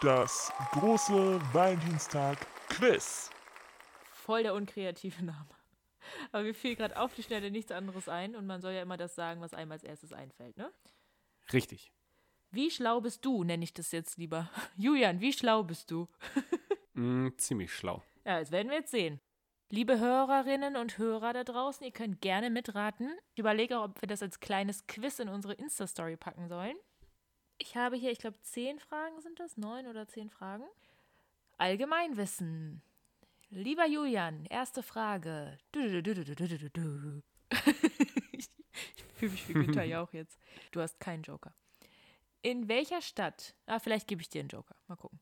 Das große Valentinstag-Quiz. Voll der unkreative Name. Aber mir fiel gerade auf die Schnelle nichts anderes ein und man soll ja immer das sagen, was einem als erstes einfällt, ne? Richtig. Wie schlau bist du, nenne ich das jetzt lieber. Julian, wie schlau bist du? Mm, ziemlich schlau. Ja, das werden wir jetzt sehen. Liebe Hörerinnen und Hörer da draußen, ihr könnt gerne mitraten. Ich überlege auch, ob wir das als kleines Quiz in unsere Insta-Story packen sollen. Ich habe hier, ich glaube, zehn Fragen sind das, neun oder zehn Fragen. Allgemeinwissen. Lieber Julian, erste Frage. Du, du, du, du, du, du, du, du. ich ich fühle mich wie Günther Jauch jetzt. Du hast keinen Joker. In welcher Stadt, ah, vielleicht gebe ich dir einen Joker, mal gucken.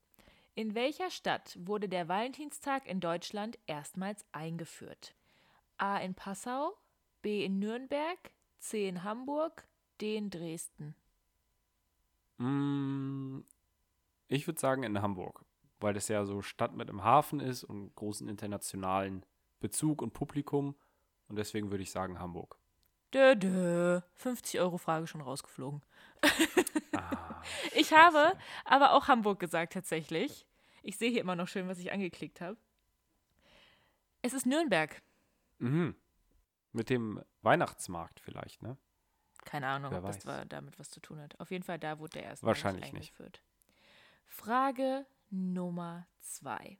In welcher Stadt wurde der Valentinstag in Deutschland erstmals eingeführt? A in Passau, B in Nürnberg, C in Hamburg, D in Dresden. Mm, ich würde sagen in Hamburg, weil das ja so Stadt mit einem Hafen ist und großen internationalen Bezug und Publikum. Und deswegen würde ich sagen Hamburg. Dö, dö. 50 Euro Frage schon rausgeflogen. Ah, Ich habe aber auch Hamburg gesagt tatsächlich. Ich sehe hier immer noch schön, was ich angeklickt habe. Es ist Nürnberg. mhm. Mit dem Weihnachtsmarkt vielleicht, ne? Keine Ahnung, Wer ob das weiß. war, damit was zu tun hat. Auf jeden Fall, da wurde der erste Wahrscheinlich nicht. Frage Nummer zwei.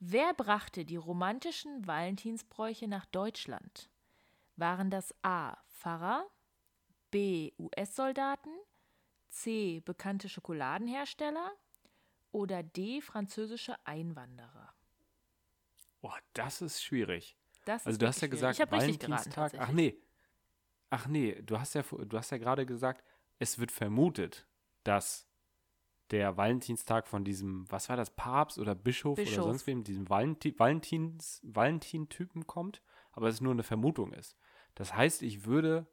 Wer brachte die romantischen Valentinsbräuche nach Deutschland? Waren das A. Pfarrer, B. US-Soldaten, C. bekannte Schokoladenhersteller oder D. französische Einwanderer? Boah, das ist schwierig. Das Also ist du hast ja gesagt, geraten. Valentinstag. Ach nee. Ach nee, du hast ja du hast ja gerade gesagt, es wird vermutet, dass der Valentinstag von diesem, was war das, Papst oder Bischof, Bischof. oder sonst wem, diesem Valenti Valentins Valentin-Typen kommt, aber es nur eine Vermutung ist. Das heißt, ich würde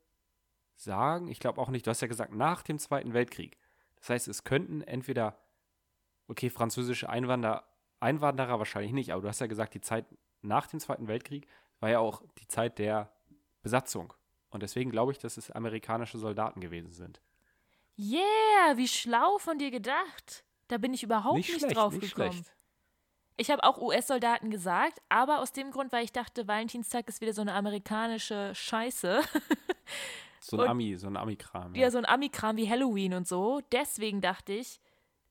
sagen, ich glaube auch nicht, du hast ja gesagt, nach dem Zweiten Weltkrieg. Das heißt, es könnten entweder, okay, französische Einwanderer, Einwanderer wahrscheinlich nicht, aber du hast ja gesagt, die Zeit nach dem Zweiten Weltkrieg war ja auch die Zeit der Besatzung. Und deswegen glaube ich, dass es amerikanische Soldaten gewesen sind. Yeah, wie schlau von dir gedacht. Da bin ich überhaupt nicht, drauf nicht gekommen. schlecht. Ich habe auch US-Soldaten gesagt, aber aus dem Grund, weil ich dachte, Valentinstag ist wieder so eine amerikanische Scheiße. So ein Und- Ami, so ein Ami-Kram. ja, so ein Ami-Kram wie Halloween und so. Deswegen dachte ich,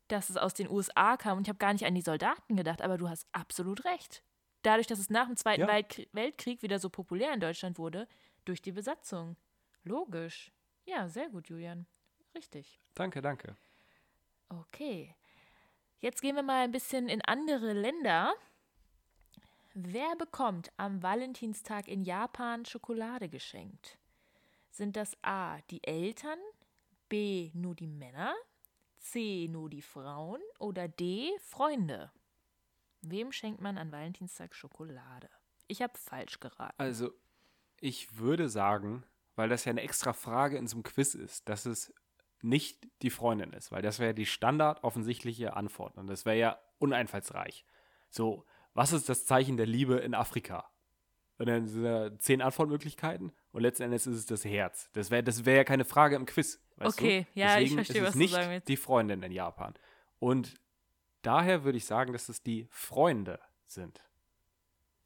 dass es aus den USA kam und ich habe gar nicht an die Soldaten gedacht, aber du hast absolut recht. Dadurch, dass es nach dem Zweiten Ja. Weltkrieg wieder so populär in Deutschland wurde, durch die Besatzung. Logisch. Ja, sehr gut, Julian. Richtig. Danke, danke. Okay. Jetzt gehen wir mal ein bisschen in andere Länder. Wer bekommt am Valentinstag in Japan Schokolade geschenkt? Sind das A die Eltern, B nur die Männer, C nur die Frauen oder D Freunde? Wem schenkt man an Valentinstag Schokolade? Ich habe falsch geraten. Also, ich würde sagen, weil das ja eine extra Frage in so einem Quiz ist, dass es nicht die Freundin ist, weil das wäre die standard offensichtliche Antwort und das wäre ja uneinfallsreich. So, was ist das Zeichen der Liebe in Afrika? Und dann sind da zehn Antwortmöglichkeiten und letzten Endes ist es das Herz. Das wäre das wär ja keine Frage im Quiz. Okay, du? ja, ich Deswegen verstehe, ist es was du nicht sagen willst. die Freundin in Japan. Und daher würde ich sagen, dass es die Freunde sind.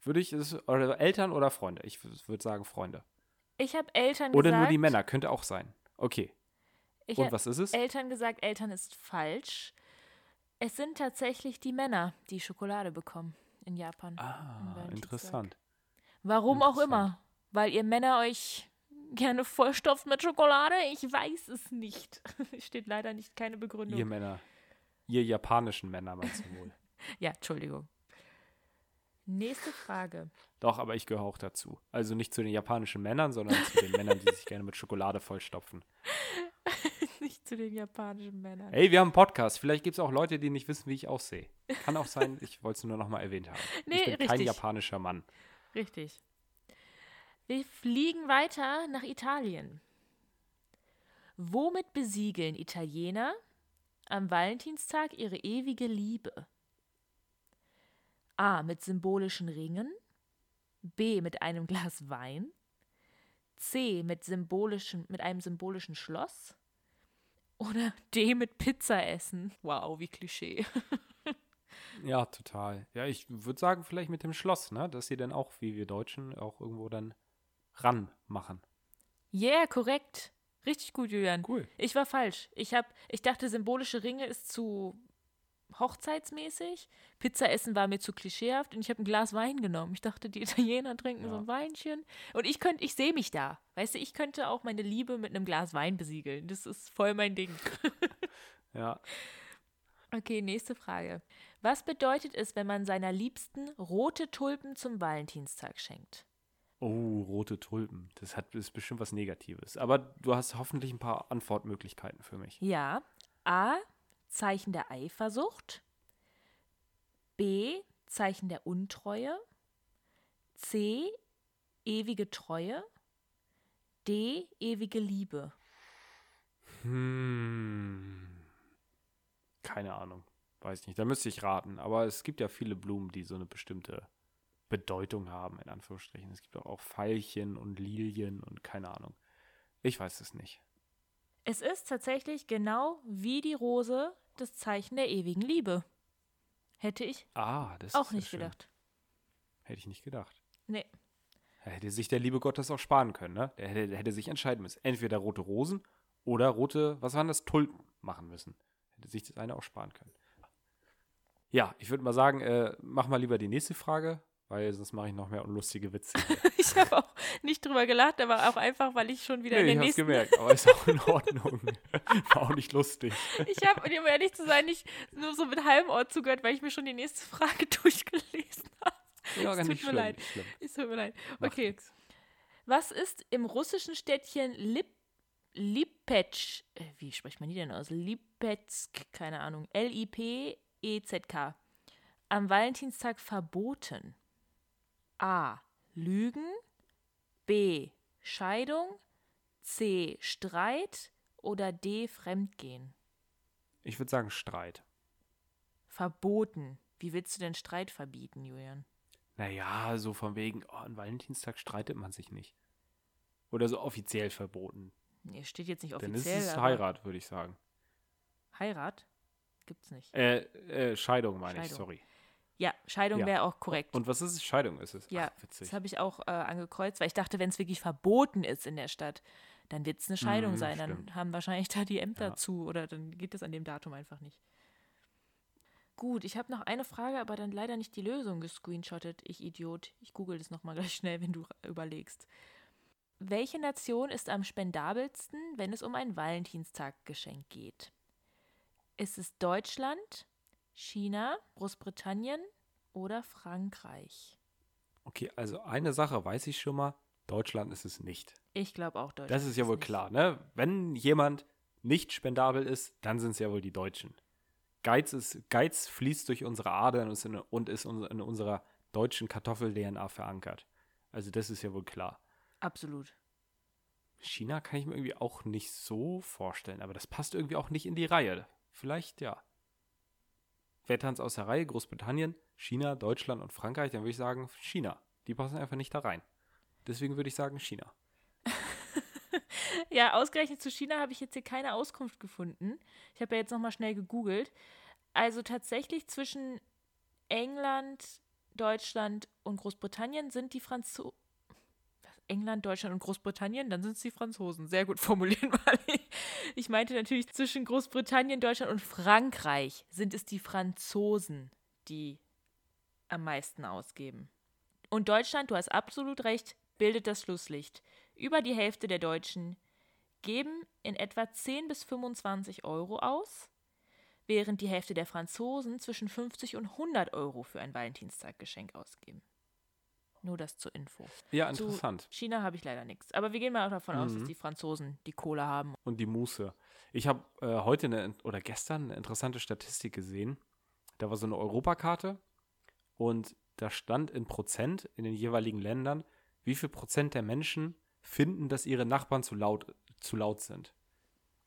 Würde ich es, oder Eltern oder Freunde? Ich würde sagen Freunde. Ich habe Eltern Oder gesagt. nur die Männer, könnte auch sein. Okay. Ich Und was ist es? Eltern gesagt, Eltern ist falsch. Es sind tatsächlich die Männer, die Schokolade bekommen in Japan. Ah, interessant. Warum auch Interessant. immer. Weil ihr Männer euch gerne vollstopft mit Schokolade? Ich weiß es nicht. Steht leider nicht keine Begründung. Ihr Männer. Ihr japanischen Männer meinst du wohl. Ja, Entschuldigung. Nächste Frage. Doch, aber ich gehöre auch dazu. Also nicht zu den japanischen Männern, sondern zu den Männern, die sich gerne mit Schokolade vollstopfen. Nicht zu den japanischen Männern. Ey, wir haben einen Podcast. Vielleicht gibt es auch Leute, die nicht wissen, wie ich aussehe. Kann auch sein, ich wollte es nur noch mal erwähnt haben. Nee, ich bin kein richtig. japanischer Mann. Richtig. Wir fliegen weiter nach Italien. Womit besiegeln Italiener am Valentinstag ihre ewige Liebe? A. Mit symbolischen Ringen. B. Mit einem Glas Wein. C. Mit, symbolischen, mit einem symbolischen Schloss. Oder D. Mit Pizza essen. Wow, wie Klischee. Ja, total. Ja, ich würde sagen, vielleicht mit dem Schloss, ne? Dass sie dann auch, wie wir Deutschen, auch irgendwo dann ran machen. Yeah, korrekt. Richtig gut, Julian. Cool. Ich war falsch. Ich, hab, ich dachte, symbolische Ringe ist zu hochzeitsmäßig. Pizza essen war mir zu klischeehaft und ich habe ein Glas Wein genommen. Ich dachte, die Italiener trinken so Ja. ein Weinchen. Und ich könnte, ich sehe mich da. Weißt du, ich könnte auch meine Liebe mit einem Glas Wein besiegeln. Das ist voll mein Ding. Ja. Okay, nächste Frage. Was bedeutet es, wenn man seiner Liebsten rote Tulpen zum Valentinstag schenkt? Oh, rote Tulpen. Das hat, ist bestimmt was Negatives. Aber du hast hoffentlich ein paar Antwortmöglichkeiten für mich. Ja. A. Zeichen der Eifersucht. B. Zeichen der Untreue. C. Ewige Treue. D. Ewige Liebe. Hm. Keine Ahnung. Weiß nicht. Da müsste ich raten. Aber es gibt ja viele Blumen, die so eine bestimmte Bedeutung haben, in Anführungsstrichen. Es gibt auch, auch Veilchen und Lilien und keine Ahnung. Ich weiß es nicht. Es ist tatsächlich genau wie die Rose das Zeichen der ewigen Liebe. Hätte ich Ah, das auch nicht schön. gedacht. Hätte ich nicht gedacht. Nee. Da hätte sich der liebe Gott das auch sparen können, ne? Der hätte, hätte sich entscheiden müssen. Entweder rote Rosen oder rote, was waren das, Tulpen machen müssen. Hätte sich das eine auch sparen können. Ja, ich würde mal sagen, äh, mach mal lieber die nächste Frage, weil sonst mache ich noch mehr unlustige Witze. Ich habe auch nicht drüber gelacht, aber auch einfach, weil ich schon wieder nee, in ich den hab's nächsten gemerkt, aber ist auch in Ordnung. War auch nicht lustig. Ich habe, um ehrlich zu sein, nicht nur so mit halbem Ohr zugehört, weil ich mir schon die nächste Frage durchgelesen habe. Ja, Es gar tut nicht mir schlimm, leid. nicht schlimm. Es tut mir leid. Macht Okay. nix. Was ist im russischen Städtchen Lip Lipetsk, äh, wie spricht man die denn aus? Lipetsk, keine Ahnung, L-I-P-E-Z-K, am Valentinstag verboten? A. Lügen, B. Scheidung, C. Streit oder D. Fremdgehen? Ich würde sagen Streit. Verboten. Wie willst du denn Streit verbieten, Julian? Naja, so von wegen, oh, an Valentinstag streitet man sich nicht. Oder so offiziell verboten. Nee, steht jetzt nicht Dann offiziell. ist es Heirat, würde ich sagen. Heirat? Gibt's nicht. Äh, äh, Scheidung meine ich, Scheidung. sorry. Ja, Scheidung Ja. wäre auch korrekt. Und was ist es? Scheidung ist es. Ja, Ach, witzig. das habe ich auch äh, angekreuzt, weil ich dachte, wenn es wirklich verboten ist in der Stadt, dann wird es eine Scheidung Mhm, sein. Dann stimmt. haben wahrscheinlich da die Ämter Ja. zu oder dann geht es an dem Datum einfach nicht. Gut, ich habe noch eine Frage, aber dann leider nicht die Lösung gescreenshottet. Ich Idiot. Ich google das nochmal gleich schnell, wenn du überlegst. Welche Nation ist am spendabelsten, wenn es um ein Valentinstaggeschenk geht? Ist es Deutschland, China, Großbritannien oder Frankreich? Okay, also eine Sache weiß ich schon mal. Deutschland ist es nicht. Ich glaube auch Deutschland. Das ist ja wohl nicht. klar, ne? Wenn jemand nicht spendabel ist, dann sind es ja wohl die Deutschen. Geiz, ist, Geiz fließt durch unsere Adern und ist in, unserer deutschen Kartoffel-DNA verankert. Also das ist ja wohl klar. Absolut. China kann ich mir irgendwie auch nicht so vorstellen, aber das passt irgendwie auch nicht in die Reihe. Vielleicht ja. Wer tanzt aus der Reihe? Großbritannien, China, Deutschland und Frankreich, dann würde ich sagen China. Die passen einfach nicht da rein. Deswegen würde ich sagen China. Ja, ausgerechnet zu China habe ich jetzt hier keine Auskunft gefunden. Ich habe ja jetzt nochmal schnell gegoogelt. Also tatsächlich zwischen England, Deutschland und Großbritannien sind die Franzosen. England, Deutschland und Großbritannien, dann sind es die Franzosen. Sehr gut formuliert, Marley. Ich meinte natürlich zwischen Großbritannien, Deutschland und Frankreich sind es die Franzosen, die am meisten ausgeben. Und Deutschland, du hast absolut recht, bildet das Schlusslicht. über die Hälfte der Deutschen geben in etwa 10 bis 25 Euro aus, während die Hälfte der Franzosen zwischen 50 und 100 Euro für ein Valentinstaggeschenk ausgeben. Nur das zur Info. Ja, Zu interessant. China habe ich leider nichts. Aber wir gehen mal davon aus, dass Mhm. die Franzosen die Kohle haben. Und die Muße. Ich habe äh, heute eine, oder gestern eine interessante Statistik gesehen. Da war so eine Europakarte und da stand in Prozent in den jeweiligen Ländern, wie viel Prozent der Menschen finden, dass ihre Nachbarn zu laut, zu laut sind.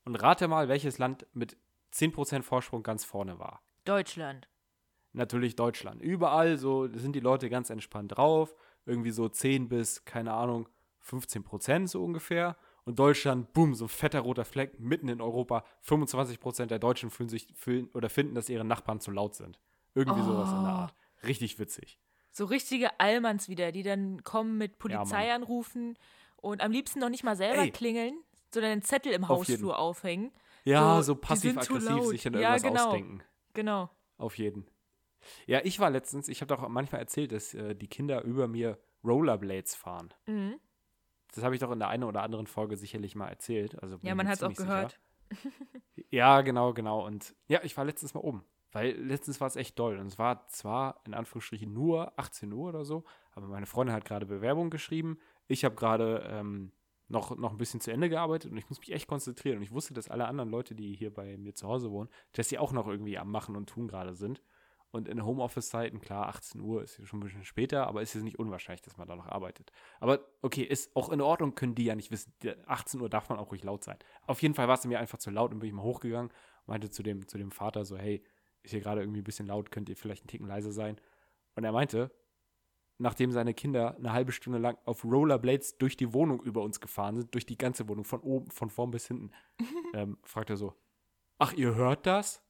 Und rate mal, welches Land mit 10% Vorsprung ganz vorne war. Deutschland. Natürlich Deutschland. Überall so sind die Leute ganz entspannt drauf. Irgendwie so 10 bis, keine Ahnung, 15 Prozent so ungefähr. Und Deutschland, boom, so ein fetter roter Fleck mitten in Europa. 25 Prozent der Deutschen fühlen sich fühlen oder finden, dass ihre Nachbarn zu laut sind. Irgendwie sowas in der Oh. Art. Richtig witzig. So richtige Allmanns wieder, die dann kommen mit Polizei Mann. anrufen und am liebsten noch nicht mal selber Ey. klingeln, sondern einen Zettel im Auf jeden. Hausflur aufhängen. Ja, So, so, passiv-aggressiv sich dann Ja, irgendwas genau. ausdenken. Genau. Auf jeden. Ja, ich war letztens, ich habe doch manchmal erzählt, dass äh, die Kinder über mir Rollerblades fahren. Mhm. Das habe ich doch in der einen oder anderen Folge sicherlich mal erzählt. Also Ja, man hat es auch gehört. Ja, genau, genau. Und ja, ich war letztens mal oben. Weil letztens war es echt doll. Und es war zwar in Anführungsstrichen nur 18 Uhr oder so, aber meine Freundin hat gerade Bewerbung geschrieben. Ich habe gerade ähm, noch, noch ein bisschen zu Ende gearbeitet und ich muss mich echt konzentrieren. Und ich wusste, dass alle anderen Leute, die hier bei mir zu Hause wohnen, dass sie auch noch irgendwie am Machen und Tun gerade sind. Und in Homeoffice-Zeiten, klar, 18 Uhr ist schon ein bisschen später, aber ist jetzt nicht unwahrscheinlich, dass man da noch arbeitet. Aber okay, ist auch in Ordnung, können die ja nicht wissen. Die- 18 Uhr darf man auch ruhig laut sein. Auf jeden Fall war es mir einfach zu laut und bin ich mal hochgegangen meinte zu dem, zu dem Vater so, hey, ist hier gerade irgendwie ein bisschen laut, könnt ihr vielleicht einen Ticken leiser sein? Und er meinte, nachdem seine Kinder eine halbe Stunde lang auf Rollerblades durch die Wohnung über uns gefahren sind, durch die ganze Wohnung, von oben, von vorn bis hinten, ähm, fragt er so, ach, ihr hört das?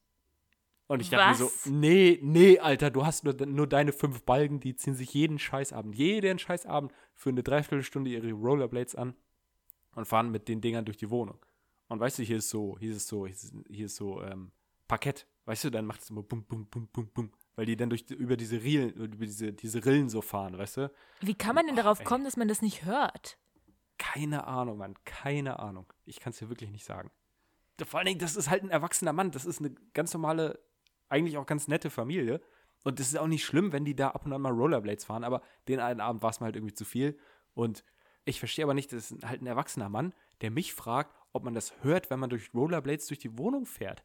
Und ich dachte mir Was? so, nee, nee, Alter, du hast nur, nur deine fünf Balken, die ziehen sich jeden Scheißabend, jeden Scheißabend für eine Dreiviertelstunde ihre Rollerblades an und fahren mit den Dingern durch die Wohnung. Und weißt du, hier ist so, hier ist so, hier ist, hier ist so ähm, Parkett. Weißt du, dann macht es immer bum, bum, bum, bum, bum. Weil die dann durch über diese Rillen, über diese, diese Rillen so fahren, weißt du? Wie kann man denn darauf ey. kommen, dass man das nicht hört? Keine Ahnung, Mann, keine Ahnung. Ich kann es dir wirklich nicht sagen. Vor allen Dingen, das ist halt ein erwachsener Mann. Das ist eine ganz normale, eigentlich auch ganz nette Familie. Und das ist auch nicht schlimm, wenn die da ab und an mal Rollerblades fahren, aber den einen Abend war es mir halt irgendwie zu viel. Und ich verstehe aber nicht, das ist halt ein erwachsener Mann, der mich fragt, ob man das hört, wenn man durch Rollerblades durch die Wohnung fährt.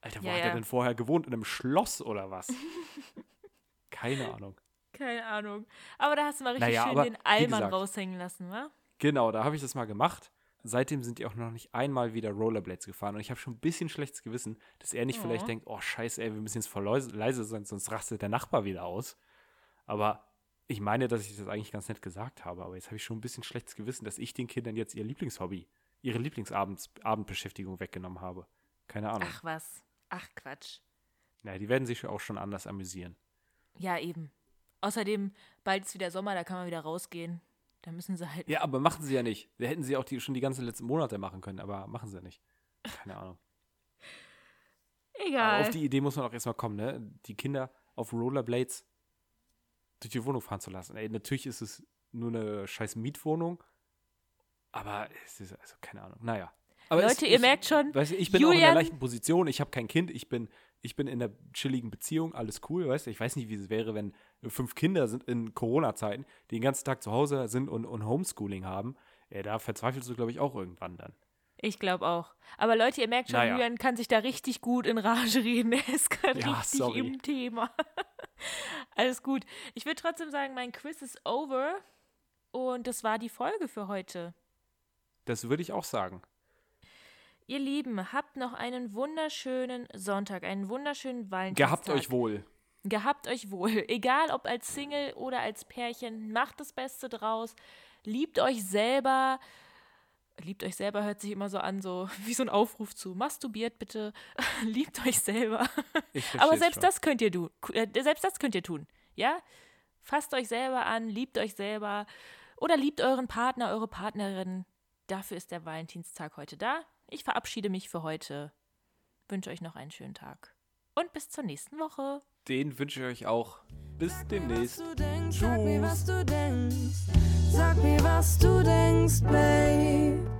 Alter, wo Ja, hat ja. er denn vorher gewohnt? In einem Schloss oder was? Keine Ahnung. Keine Ahnung. Aber da hast du mal richtig Naja, schön den Allmann gesagt- raushängen lassen, wa? Genau, da habe ich das mal gemacht. Seitdem sind die auch noch nicht einmal wieder Rollerblades gefahren. Und ich habe schon ein bisschen schlechtes Gewissen, dass er nicht Oh. vielleicht denkt, oh scheiße, ey, wir müssen jetzt voll leise, sein, sonst rastet der Nachbar wieder aus. Aber ich meine, dass ich das eigentlich ganz nett gesagt habe. Aber jetzt habe ich schon ein bisschen schlechtes Gewissen, dass ich den Kindern jetzt ihr Lieblingshobby, ihre Lieblingsabendbeschäftigung weggenommen habe. Keine Ahnung. Ach was. Ach Quatsch. Naja, die werden sich auch schon anders amüsieren. Ja, eben. Außerdem, bald ist wieder Sommer, da kann man wieder rausgehen. Da müssen sie halt. Ja, aber machen sie ja nicht. Da hätten sie auch die, schon die ganzen letzten Monate machen können, aber machen sie nicht. Keine Ahnung. Aber Egal. auf die Idee muss man auch erstmal kommen, ne? Die Kinder auf Rollerblades durch die Wohnung fahren zu lassen. Ey, natürlich ist es nur eine scheiß Mietwohnung, aber es ist, also keine Ahnung. Naja. Aber Leute, es, ihr es, merkt schon, Weißt ich bin auch in Julian- einer leichten Position, ich habe kein Kind, ich bin, ich bin in einer chilligen Beziehung, alles cool, weißt du? Ich weiß nicht, wie es wäre, wenn fünf Kinder sind in Corona-Zeiten, die den ganzen Tag zu Hause sind und, und Homeschooling haben. Ja, da verzweifelst du, glaube ich, auch irgendwann dann. Ich glaube auch. Aber Leute, ihr merkt schon, Naja. Julian kann sich da richtig gut in Rage reden. Er ist gerade Ja, richtig sorry. im Thema. Alles gut. Ich würde trotzdem sagen, mein Quiz ist over. Und das war die Folge für heute. Das würde ich auch sagen. Ihr Lieben, habt noch einen wunderschönen Sonntag, einen wunderschönen Valentinstag. Gehabt euch wohl. Gehabt euch wohl. Egal ob als Single oder als Pärchen, macht das Beste draus. Liebt euch selber. Liebt euch selber hört sich immer so an, so wie so ein Aufruf zu. Masturbiert bitte. Liebt euch selber. Aber selbst schon. das könnt ihr tun. Äh, selbst das könnt ihr tun. Ja? Fasst euch selber an, liebt euch selber oder liebt euren Partner, eure Partnerin. Dafür ist der Valentinstag heute da. Ich verabschiede mich für heute. Wünsche euch noch einen schönen Tag. Und bis zur nächsten Woche. Den wünsche ich euch auch. Bis demnächst. Denkst, sag mir, was du denkst. Sag mir, was du denkst, Babe.